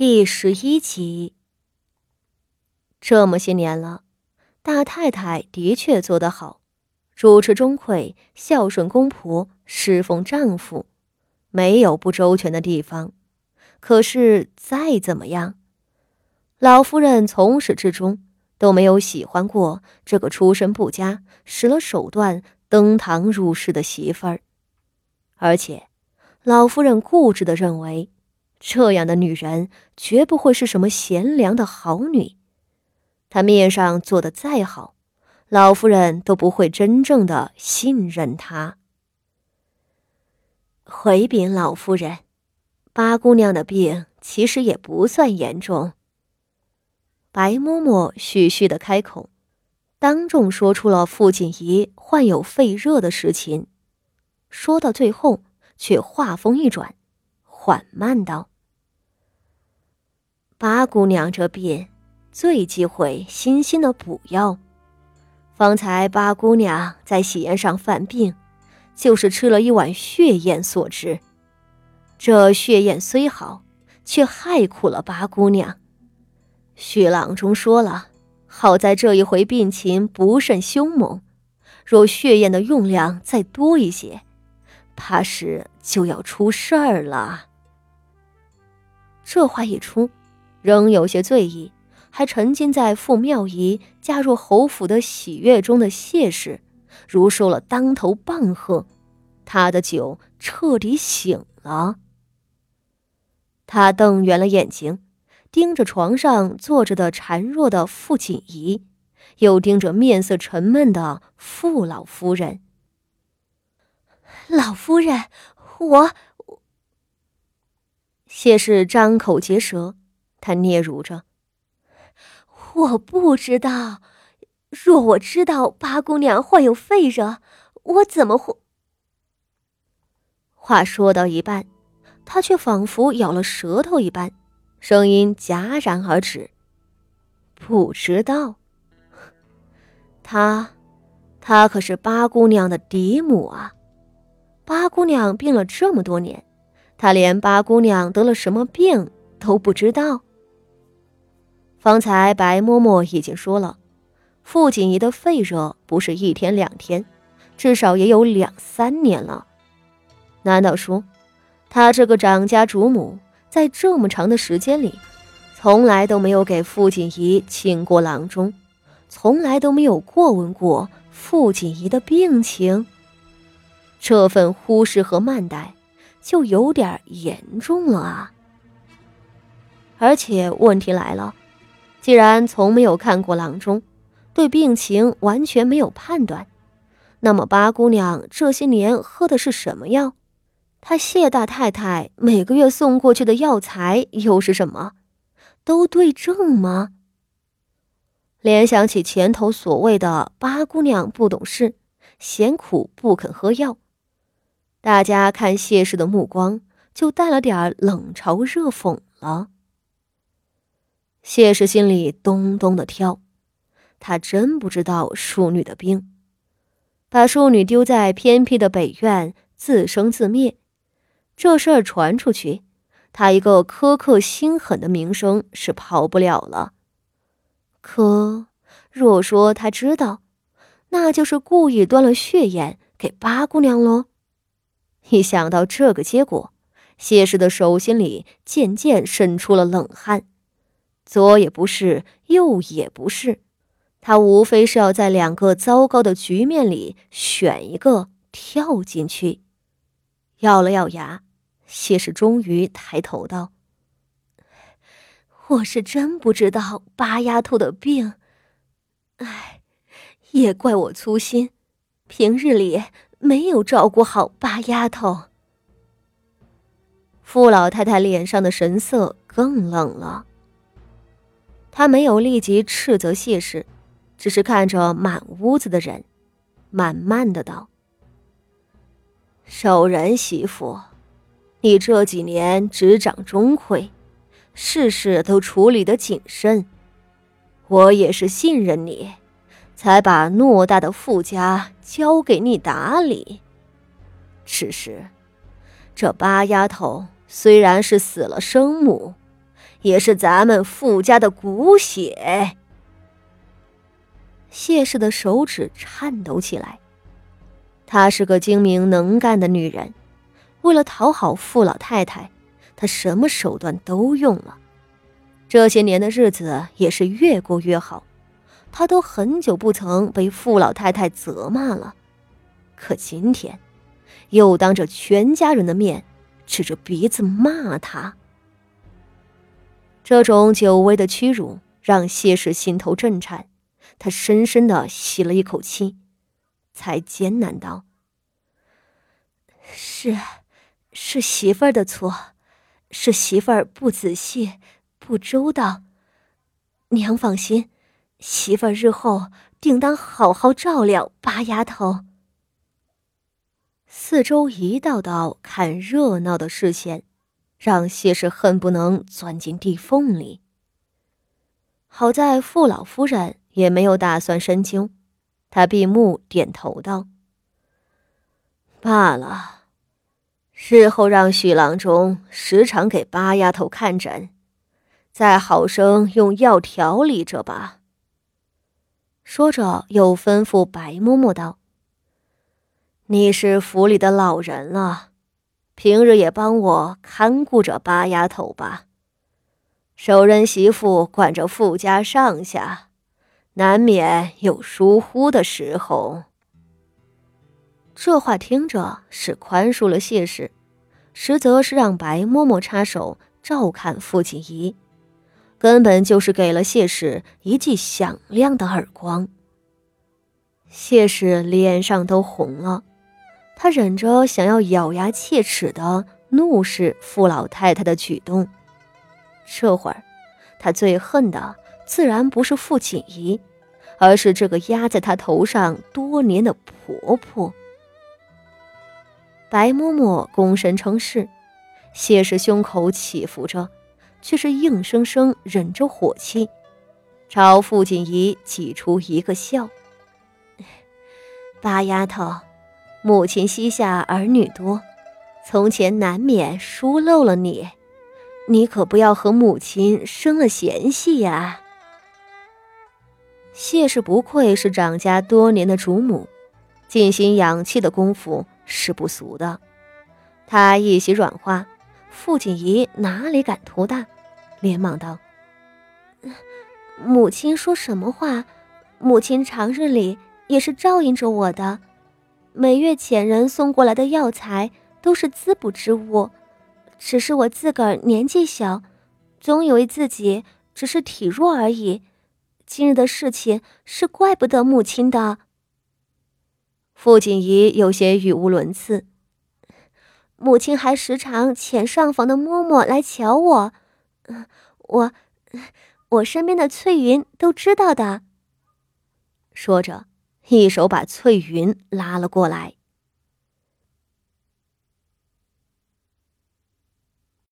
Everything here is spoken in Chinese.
第十一集。这么些年了，大太太的确做得好，主持中馈，孝顺公婆，侍奉丈夫，没有不周全的地方。可是再怎么样，老夫人从始至终都没有喜欢过这个出身不佳、使了手段登堂入室的媳妇儿，而且老夫人固执的认为。这样的女人绝不会是什么贤良的好女，她面上做的再好，老夫人都不会真正的信任她。回禀老夫人，八姑娘的病其实也不算严重。白嬷嬷絮絮的开口，当众说出了傅锦仪患有肺热的实情，说到最后，却话锋一转，缓慢道。八姑娘这病，最忌讳新鲜的补药。方才八姑娘在喜宴上犯病，就是吃了一碗血燕所致。这血燕虽好，却害苦了八姑娘。徐郎中说了，好在这一回病情不甚凶猛，若血燕的用量再多一些，怕是就要出事儿了。这话一出。仍有些醉意，还沉浸在傅妙仪嫁入侯府的喜悦中的谢氏，如受了当头棒喝，他的酒彻底醒了。他瞪圆了眼睛，盯着床上坐着的孱弱的傅锦仪，又盯着面色沉闷的傅老夫人。老夫人，我……谢氏张口结舌。他嗫嚅着：“我不知道，若我知道八姑娘患有肺热，我怎么会？”话说到一半，他却仿佛咬了舌头一般，声音戛然而止。不知道，他，他可是八姑娘的嫡母啊！八姑娘病了这么多年，他连八姑娘得了什么病都不知道。方才白嬷嬷已经说了，傅锦仪的肺热不是一天两天，至少也有两三年了。难道说，她这个长家主母在这么长的时间里，从来都没有给傅锦仪请过郎中，从来都没有过问过傅锦仪的病情？这份忽视和慢待，就有点严重了啊！而且问题来了。既然从没有看过郎中，对病情完全没有判断，那么八姑娘这些年喝的是什么药？她谢大太太每个月送过去的药材又是什么？都对症吗？联想起前头所谓的八姑娘不懂事、嫌苦不肯喝药，大家看谢氏的目光就带了点冷嘲热讽了。谢氏心里咚咚的跳，他真不知道淑女的病，把淑女丢在偏僻的北院自生自灭，这事儿传出去，他一个苛刻心狠的名声是跑不了了。可若说他知道，那就是故意端了血燕给八姑娘喽。一想到这个结果，谢氏的手心里渐渐渗出了冷汗。左也不是，右也不是，他无非是要在两个糟糕的局面里选一个跳进去。咬了咬牙，谢氏终于抬头道：“我是真不知道八丫头的病，哎，也怪我粗心，平日里没有照顾好八丫头。”傅老太太脸上的神色更冷了。她没有立即斥责谢氏，只是看着满屋子的人，慢慢的道：“守仁媳妇，你这几年执掌钟馗，事事都处理的谨慎，我也是信任你，才把偌大的傅家交给你打理。只是，这八丫头虽然是死了生母。”也是咱们傅家的骨血。谢氏的手指颤抖起来。她是个精明能干的女人，为了讨好傅老太太，她什么手段都用了。这些年的日子也是越过越好，她都很久不曾被傅老太太责骂了。可今天，又当着全家人的面，指着鼻子骂她。这种久违的屈辱让谢氏心头震颤，他深深的吸了一口气，才艰难道：“是，是媳妇儿的错，是媳妇儿不仔细、不周到。娘放心，媳妇儿日后定当好好照料八丫头。”四周一道道看热闹的视线。让谢氏恨不能钻进地缝里。好在傅老夫人也没有打算深究，她闭目点头道：“罢了，日后让许郎中时常给八丫头看诊，再好生用药调理着吧。”说着，又吩咐白嬷嬷道：“你是府里的老人了。”平日也帮我看顾着八丫头吧。手人媳妇管着富家上下，难免有疏忽的时候。这话听着是宽恕了谢氏，实则是让白嬷嬷插手照看傅锦仪，根本就是给了谢氏一记响亮的耳光。谢氏脸上都红了。他忍着想要咬牙切齿的怒视傅老太太的举动，这会儿，他最恨的自然不是傅锦仪，而是这个压在他头上多年的婆婆。白嬷嬷躬身称是，谢氏胸口起伏着，却是硬生生忍着火气，朝傅锦仪挤出一个笑：“ 八丫头。”母亲膝下儿女多，从前难免疏漏了你，你可不要和母亲生了嫌隙呀。谢氏不愧是长家多年的主母，静心养气的功夫是不俗的。她一席软话，傅锦仪哪里敢图大，连忙道：“母亲说什么话？母亲常日里也是照应着我的。”每月遣人送过来的药材都是滋补之物，只是我自个儿年纪小，总以为自己只是体弱而已。今日的事情是怪不得母亲的。傅锦仪有些语无伦次，母亲还时常遣上房的嬷嬷来瞧我，我，我身边的翠云都知道的。说着。一手把翠云拉了过来。